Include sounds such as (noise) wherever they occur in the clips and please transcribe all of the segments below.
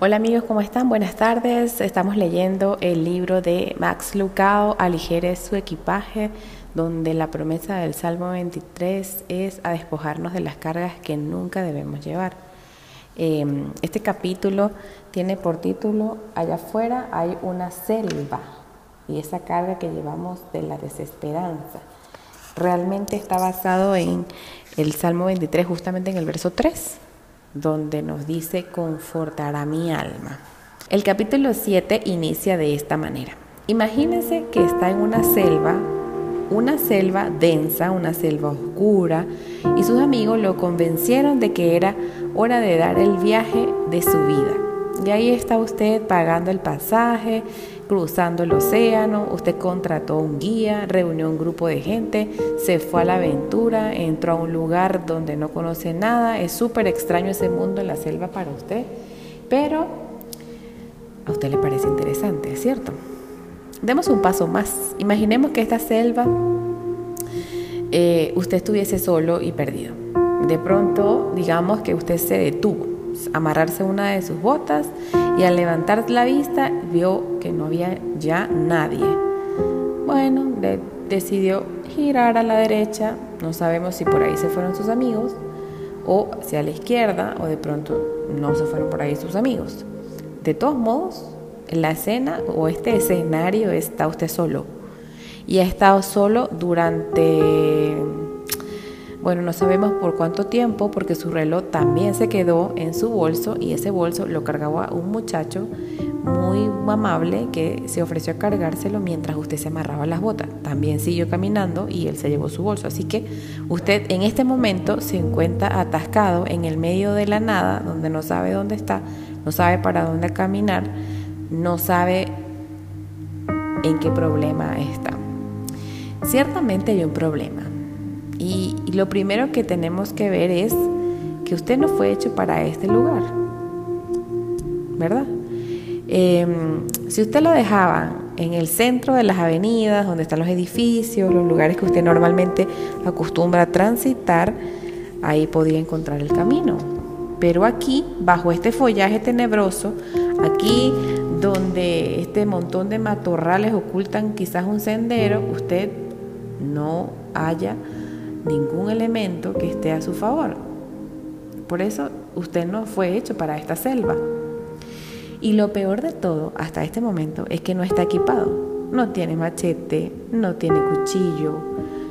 Hola amigos, ¿cómo están? Buenas tardes. Estamos leyendo el libro de Max Lucado, Aligere su equipaje, donde la promesa del Salmo 23 es a despojarnos de las cargas que nunca debemos llevar. Em, este capítulo tiene por título, allá afuera hay una selva y esa carga que llevamos de la desesperanza. Realmente está basado en el Salmo 23, justamente en el verso 3 donde nos dice, confortará mi alma. El capítulo 7 inicia de esta manera. Imagínense que está en una selva, una selva densa, una selva oscura, y sus amigos lo convencieron de que era hora de dar el viaje de su vida. Y ahí está usted pagando el pasaje, cruzando el océano, usted contrató un guía, reunió un grupo de gente, se fue a la aventura, entró a un lugar donde no conoce nada, es súper extraño ese mundo en la selva para usted, pero a usted le parece interesante, ¿cierto? Demos un paso más. Imaginemos que esta selva eh, usted estuviese solo y perdido. De pronto, digamos que usted se detuvo amarrarse una de sus botas y al levantar la vista vio que no había ya nadie. Bueno, decidió girar a la derecha, no sabemos si por ahí se fueron sus amigos o hacia la izquierda o de pronto no se fueron por ahí sus amigos. De todos modos, la escena o este escenario está usted solo y ha estado solo durante bueno, no sabemos por cuánto tiempo porque su reloj también se quedó en su bolso y ese bolso lo cargaba un muchacho muy amable que se ofreció a cargárselo mientras usted se amarraba las botas. También siguió caminando y él se llevó su bolso. Así que usted en este momento se encuentra atascado en el medio de la nada, donde no sabe dónde está, no sabe para dónde caminar, no sabe en qué problema está. Ciertamente hay un problema y, lo primero que tenemos que ver es que usted no fue hecho para este lugar, ¿verdad? Em, si usted lo dejaba en el centro de las avenidas, donde están los edificios, los lugares que usted normalmente acostumbra a transitar, ahí podría encontrar el camino. Pero aquí, bajo este follaje tenebroso, aquí donde este montón de matorrales ocultan quizás un sendero, usted no haya ningún elemento que esté a su favor. Por eso usted no fue hecho para esta selva. Y lo peor de todo hasta este momento es que no está equipado. No tiene machete, no tiene cuchillo,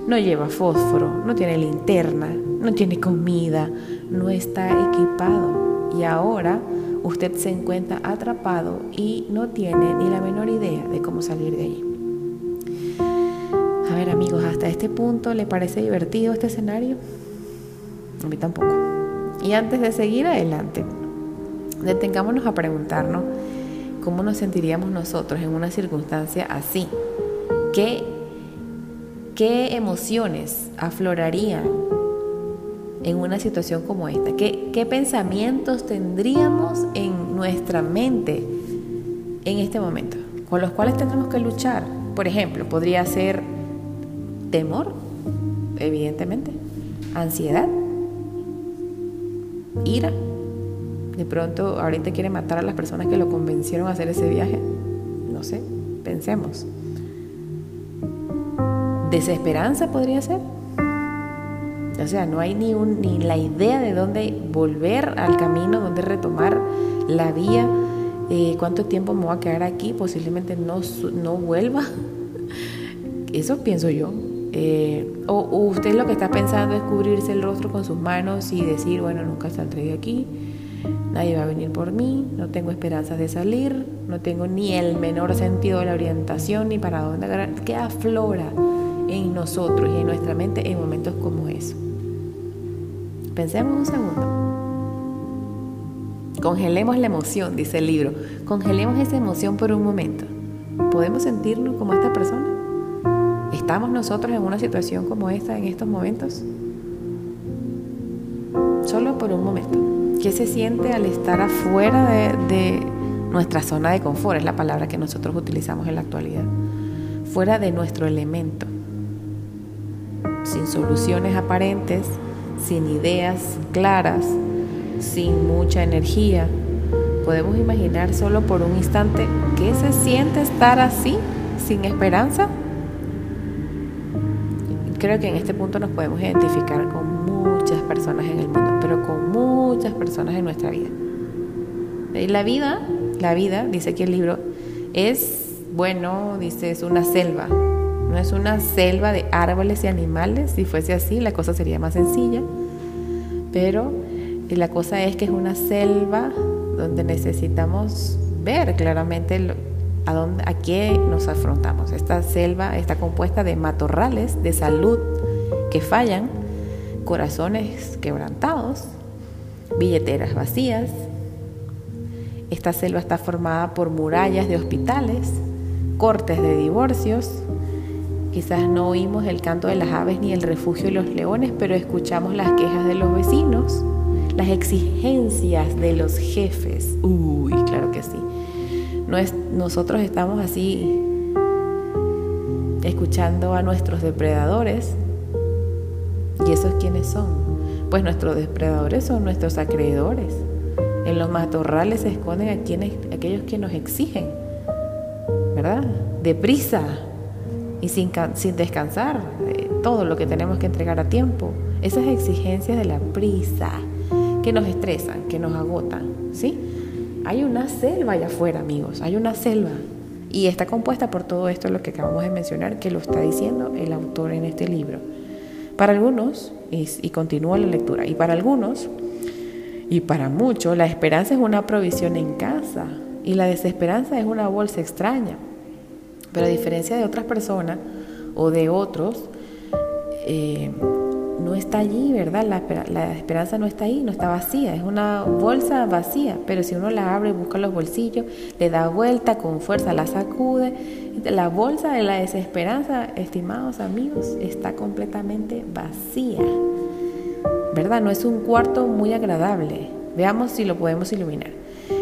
no lleva fósforo, no tiene linterna, no tiene comida, no está equipado. Y ahora usted se encuentra atrapado y no tiene ni la menor idea de cómo salir de ahí ver amigos, hasta este punto, ¿le parece divertido este escenario? A mí tampoco. Y antes de seguir adelante, detengámonos a preguntarnos cómo nos sentiríamos nosotros en una circunstancia así. ¿Qué, qué emociones aflorarían en una situación como esta? ¿Qué, ¿Qué pensamientos tendríamos en nuestra mente en este momento? Con los cuales tendremos que luchar. Por ejemplo, podría ser temor, evidentemente, ansiedad, ira. De pronto ahorita quiere matar a las personas que lo convencieron a hacer ese viaje. No sé, pensemos. Desesperanza podría ser. O sea, no hay ni, un, ni la idea de dónde volver al camino, dónde retomar la vía. Eh, ¿Cuánto tiempo me voy a quedar aquí? Posiblemente no, no vuelva. (laughs) Eso pienso yo. Eh, o, usted lo que está pensando es cubrirse el rostro con sus manos y decir, bueno, nunca saldré de aquí, nadie va a venir por mí, no tengo esperanzas de salir, no tengo ni el menor sentido de la orientación ni para dónde agarrar. ¿Qué aflora en nosotros y en nuestra mente en momentos como eso? Pensemos un segundo. Congelemos la emoción, dice el libro. Congelemos esa emoción por un momento. ¿Podemos sentirnos como esta persona? ¿Estamos nosotros en una situación como esta en estos momentos? Solo por un momento. ¿Qué se siente al estar afuera de, nuestra zona de confort? Es la palabra que nosotros utilizamos en la actualidad. Fuera de nuestro elemento. Sin soluciones aparentes, sin ideas claras, sin mucha energía, podemos imaginar solo por un instante qué se siente estar así, sin esperanza? Creo que en este punto nos podemos identificar con muchas personas en el mundo, pero con muchas personas en nuestra vida. Y la vida, la vida, dice aquí el libro, es, bueno, dice, es una selva. No es una selva de árboles y animales. Si fuese así, la cosa sería más sencilla. Pero la cosa es que es una selva donde necesitamos ver claramente a, dónde, a qué nos afrontamos. Esta selva está compuesta de matorrales de salud que fallan, corazones quebrantados, billeteras vacías. Esta selva está formada por murallas de hospitales, cortes de divorcios. Quizás no oímos el canto de las aves ni el refugio de los leones, pero escuchamos las quejas de los vecinos las exigencias de los jefes. Uy, claro que sí. No es, nosotros estamos así escuchando a nuestros depredadores. ¿Y esos quiénes son? Pues nuestros depredadores son nuestros acreedores. En los matorrales se esconden a quienes, aquellos que nos exigen, ¿verdad? Deprisa y sin, sin descansar, eh, todo lo que tenemos que entregar a tiempo. Esas exigencias de la prisa, que nos estresan, que nos agotan, ¿sí? Hay una selva allá afuera, amigos, hay una selva. Y está compuesta por todo esto, lo que acabamos de mencionar, que lo está diciendo el autor en este libro. Para algunos, y, y continúa la lectura, y para algunos, y para muchos, la esperanza es una provisión en casa y la desesperanza es una bolsa extraña. Pero a diferencia de otras personas o de otros, eh, no está allí, ¿verdad? La, esperanza no está ahí, no está vacía, es una bolsa vacía, pero si uno la abre, busca los bolsillos, le da vuelta con fuerza, la sacude, la bolsa de la desesperanza, estimados amigos, está completamente vacía, ¿verdad? No es un cuarto muy agradable. Veamos si lo podemos iluminar.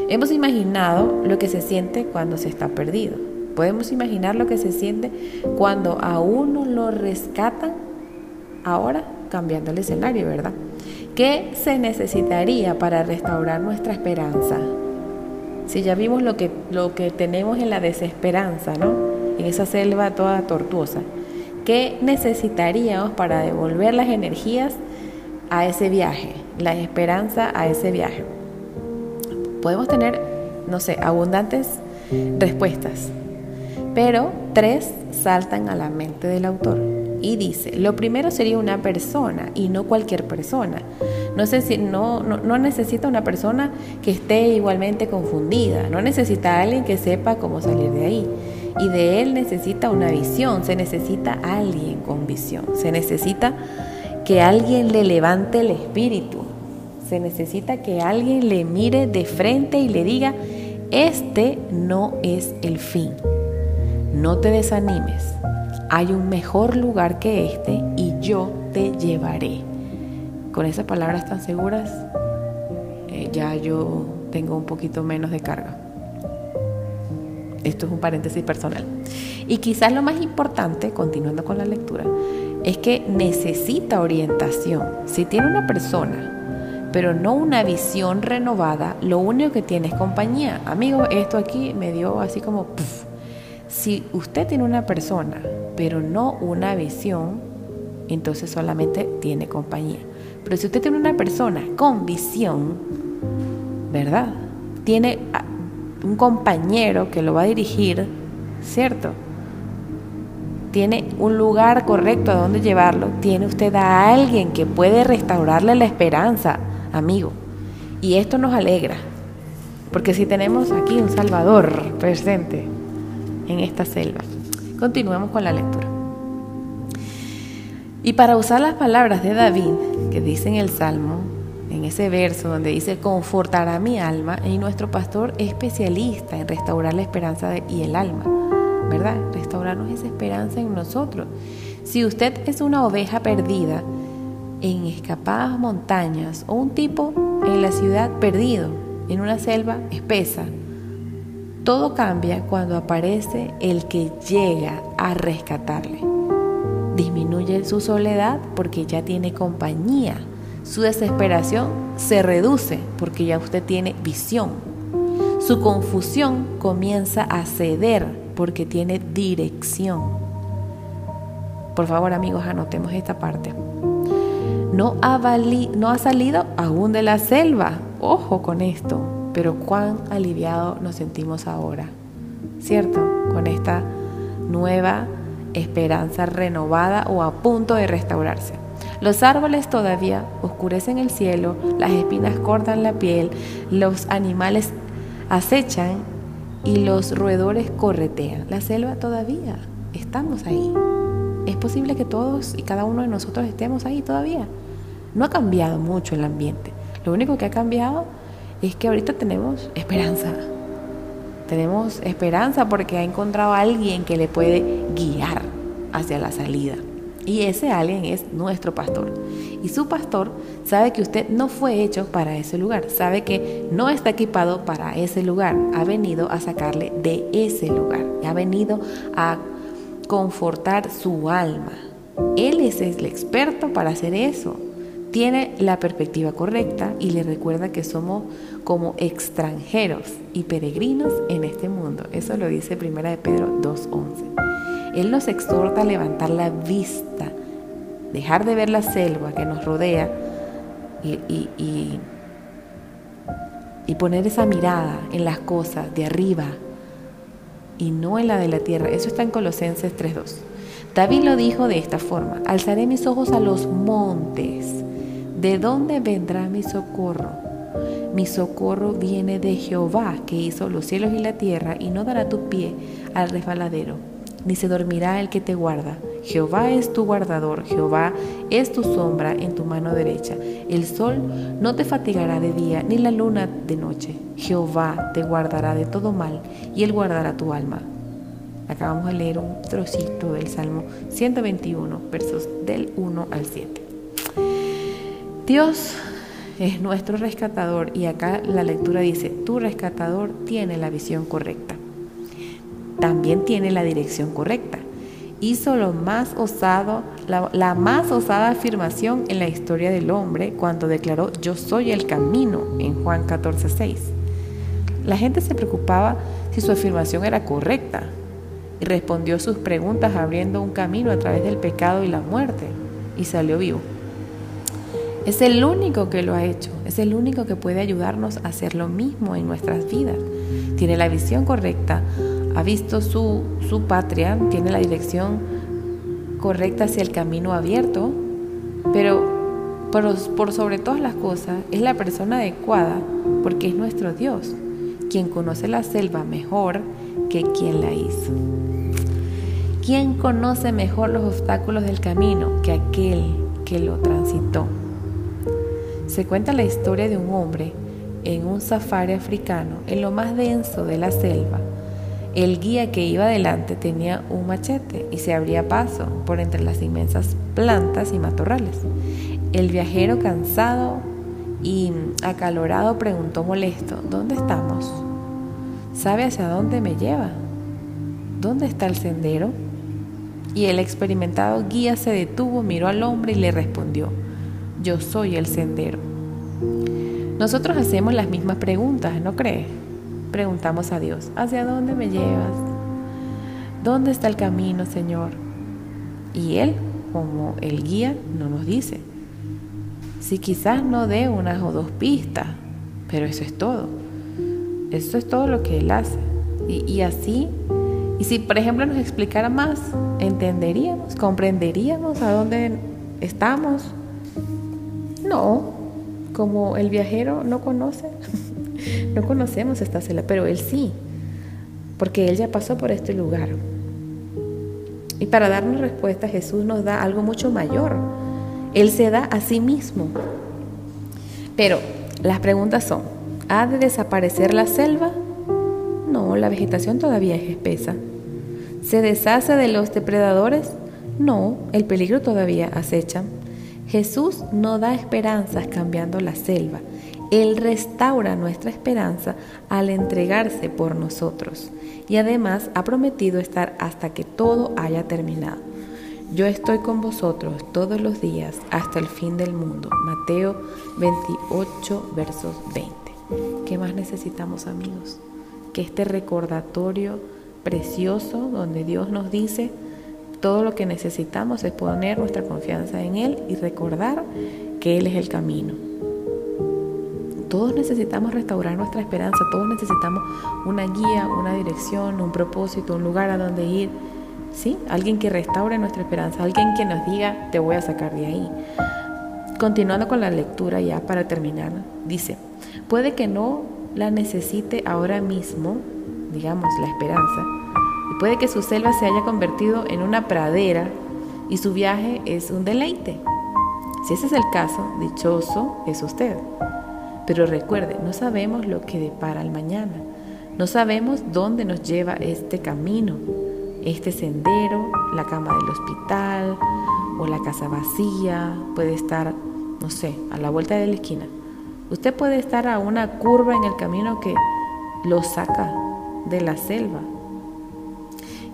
Hemos imaginado lo que se siente cuando se está perdido. Podemos imaginar lo que se siente cuando a uno lo rescatan ahora cambiando el escenario, ¿verdad? ¿Qué se necesitaría para restaurar nuestra esperanza? Si ya vimos lo que, lo que tenemos en la desesperanza, ¿no? En esa selva toda tortuosa. ¿Qué necesitaríamos para devolver las energías a ese viaje, la esperanza a ese viaje? Podemos tener, no sé, abundantes respuestas, pero tres saltan a la mente del autor y dice, lo primero sería una persona y no cualquier persona. No, sé si, no, no, necesita una persona que esté igualmente confundida, no necesita alguien que sepa cómo salir de ahí. Y de él necesita una visión, se necesita alguien con visión, se necesita que alguien le levante el espíritu, se necesita que alguien le mire de frente y le diga, este no es el fin, no te desanimes, hay un mejor lugar que este y yo te llevaré. Con esas palabras tan seguras, eh, ya yo tengo un poquito menos de carga. Esto es un paréntesis personal. Y quizás lo más importante, continuando con la lectura, es que necesita orientación. Si tiene una persona, pero no una visión renovada, lo único que tiene es compañía. Amigos, esto aquí me dio así como... Si usted tiene una persona, pero no una visión, entonces solamente tiene compañía. Pero si usted tiene una persona con visión, ¿verdad? Tiene un compañero que lo va a dirigir, ¿cierto? Tiene un lugar correcto a donde llevarlo. Tiene usted a alguien que puede restaurarle la esperanza, amigo. Y esto nos alegra. Porque si tenemos aquí un Salvador presente en esta selva. Continuemos con la lectura. Y para usar las palabras de David, que dice en el Salmo, en ese verso donde dice, confortará mi alma, y nuestro pastor es especialista en restaurar la esperanza y el alma, ¿verdad? Restaurarnos esa esperanza en nosotros. Si usted es una oveja perdida en escapadas montañas o un tipo en la ciudad perdido, en una selva espesa, todo cambia cuando aparece el que llega a rescatarle. Disminuye su soledad porque ya tiene compañía. Su desesperación se reduce porque ya usted tiene visión. su confusión comienza a ceder porque tiene dirección. Por favor amigos, anotemos esta parte. No ha, no ha salido aún de la selva. Ojo con esto. Pero cuán aliviado nos sentimos ahora. ¿Cierto? Con esta nueva esperanza renovada o a punto de restaurarse. Los árboles todavía oscurecen el cielo, las espinas cortan la piel, los animales acechan y los roedores corretean. La selva todavía, estamos ahí. Es posible que todos y cada uno de nosotros estemos ahí todavía. No ha cambiado mucho el ambiente. Lo único que ha cambiado es que ahorita tenemos esperanza. Tenemos esperanza porque ha encontrado a alguien que le puede guiar hacia la salida. Y ese alguien es nuestro pastor. Y su pastor sabe que usted no fue hecho para ese lugar, sabe que no está equipado para ese lugar, ha venido a sacarle de ese lugar, ha venido a confortar su alma. Él es el experto para hacer eso. Tiene la perspectiva correcta y le recuerda que somos como extranjeros y peregrinos en este mundo. Eso lo dice Primera de Pedro 2.11. Él nos exhorta a levantar la vista, dejar de ver la selva que nos rodea y, y, poner esa mirada en las cosas de arriba y no en la de la tierra. Eso está en Colosenses 3.2. David lo dijo de esta forma, alzaré mis ojos a los montes. ¿De dónde vendrá mi socorro? Mi socorro viene de Jehová, que hizo los cielos y la tierra, y no dará tu pie al resbaladero ni se dormirá el que te guarda. Jehová es tu guardador, Jehová es tu sombra en tu mano derecha. El sol no te fatigará de día, ni la luna de noche. Jehová te guardará de todo mal, y él guardará tu alma. Acabamos de leer un trocito del Salmo 121, versos del 1 al 7. Dios es nuestro rescatador y acá la lectura dice, tu rescatador tiene la visión correcta también tiene la dirección correcta. Hizo lo más osado, la, más osada afirmación en la historia del hombre cuando declaró yo soy el camino en Juan 14:6. La gente se preocupaba si su afirmación era correcta y respondió sus preguntas abriendo un camino a través del pecado y la muerte y salió vivo. Es el único que lo ha hecho, es el único que puede ayudarnos a hacer lo mismo en nuestras vidas. Tiene la visión correcta, ha visto su, patria, tiene la dirección correcta hacia el camino abierto, pero por, por sobre todas las cosas es la persona adecuada porque es nuestro Dios, quien conoce la selva mejor que quien la hizo. ¿Quién conoce mejor los obstáculos del camino que aquel que lo transitó? Se cuenta la historia de un hombre en un safari africano, en lo más denso de la selva, el guía que iba adelante tenía un machete y se abría paso por entre las inmensas plantas y matorrales. El viajero cansado y acalorado preguntó molesto, ¿dónde estamos? ¿Sabe hacia dónde me lleva? ¿Dónde está el sendero? Y el experimentado guía se detuvo, miró al hombre y le respondió, yo soy el sendero. Nosotros hacemos las mismas preguntas, ¿no crees? preguntamos a Dios, ¿hacia dónde me llevas? ¿Dónde está el camino, Señor? Y Él, como el guía, no nos dice. Si quizás no dé unas o dos pistas, pero eso es todo. Eso es todo lo que Él hace. Y, y así, y si por ejemplo nos explicara más, entenderíamos, comprenderíamos a dónde estamos. No, como el viajero no conoce. (laughs) No conocemos esta cela, pero Él sí, porque Él ya pasó por este lugar. Y para darnos respuesta, Jesús nos da algo mucho mayor. Él se da a sí mismo. Pero las preguntas son, ¿ha de desaparecer la selva? No, la vegetación todavía es espesa. ¿Se deshace de los depredadores? No, el peligro todavía acecha. Jesús no da esperanzas cambiando la selva. Él restaura nuestra esperanza al entregarse por nosotros y además ha prometido estar hasta que todo haya terminado. Yo estoy con vosotros todos los días hasta el fin del mundo. Mateo 28, versos 20. ¿Qué más necesitamos amigos? que este recordatorio precioso donde Dios nos dice todo lo que necesitamos es poner nuestra confianza en Él y recordar que Él es el camino. Todos necesitamos restaurar nuestra esperanza, todos necesitamos una guía, una dirección, un propósito, un lugar a donde ir. ¿Sí? Alguien que restaure nuestra esperanza, alguien que nos diga, te voy a sacar de ahí. Continuando con la lectura ya para terminar, dice, puede que no la necesite ahora mismo, digamos, la esperanza, puede que su selva se haya convertido en una pradera y su viaje es un deleite. Si ese es el caso, dichoso es usted. Pero recuerde, no sabemos lo que depara el mañana. No sabemos dónde nos lleva este camino, este sendero, la cama del hospital o la casa vacía. Puede estar, no sé, a la vuelta de la esquina. Usted puede estar a una curva en el camino que lo saca de la selva.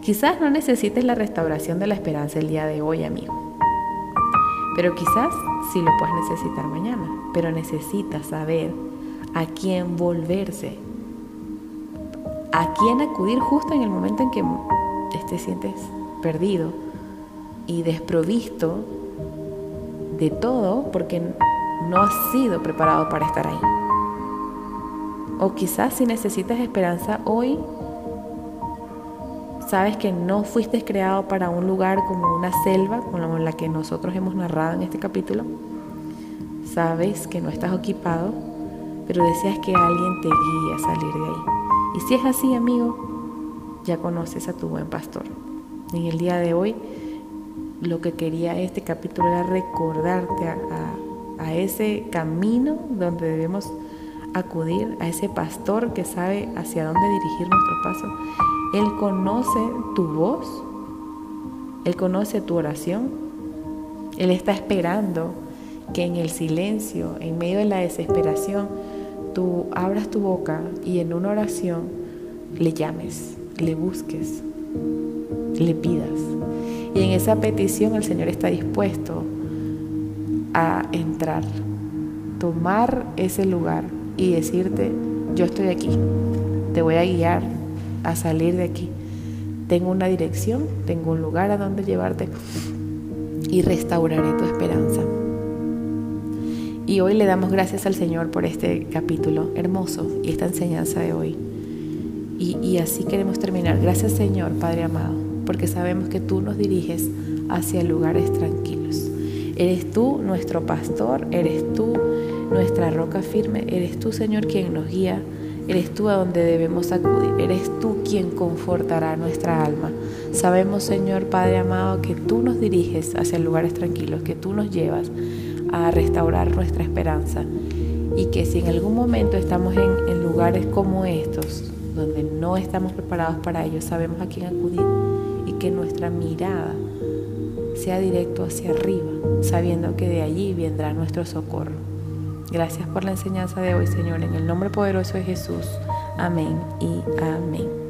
Quizás no necesites la restauración de la esperanza el día de hoy, amigo. Pero quizás sí lo puedes necesitar mañana. Pero necesitas saber a quién volverse. A quién acudir justo en el momento en que te sientes perdido y desprovisto de todo porque no has sido preparado para estar ahí. O quizás si necesitas esperanza hoy, sabes que no fuiste creado para un lugar como una selva, como la que nosotros hemos narrado en este capítulo. Sabes que no estás equipado, pero deseas que alguien te guíe a salir de ahí. Y si es así, amigo, ya conoces a tu buen pastor. En el día de hoy, lo que quería este capítulo era recordarte a, a ese camino donde debemos acudir, a ese pastor que sabe hacia dónde dirigir nuestro paso él conoce tu voz, Él conoce tu oración, Él está esperando que en el silencio, en medio de la desesperación, tú abras tu boca y en una oración le llames, le busques, le pidas. Y en esa petición el Señor está dispuesto a entrar, tomar ese lugar y decirte, yo estoy aquí, te voy a guiar, a salir de aquí. Tengo una dirección, tengo un lugar a donde llevarte y restauraré tu esperanza. Y hoy le damos gracias al Señor por este capítulo hermoso y esta enseñanza de hoy. Y, y así queremos terminar. Gracias Señor, Padre amado, porque sabemos que tú nos diriges hacia lugares tranquilos. Eres tú nuestro pastor, eres tú nuestra roca firme, eres tú Señor quien nos guía Eres tú a donde debemos acudir. Eres tú quien confortará nuestra alma. Sabemos, Señor Padre amado, que tú nos diriges hacia lugares tranquilos, que tú nos llevas a restaurar nuestra esperanza. Y que si en algún momento estamos en, lugares como estos, donde no estamos preparados para ello, sabemos a quién acudir y que nuestra mirada sea directo hacia arriba, sabiendo que de allí vendrá nuestro socorro. Gracias por la enseñanza de hoy, Señor, en el nombre poderoso de Jesús. Amén y amén.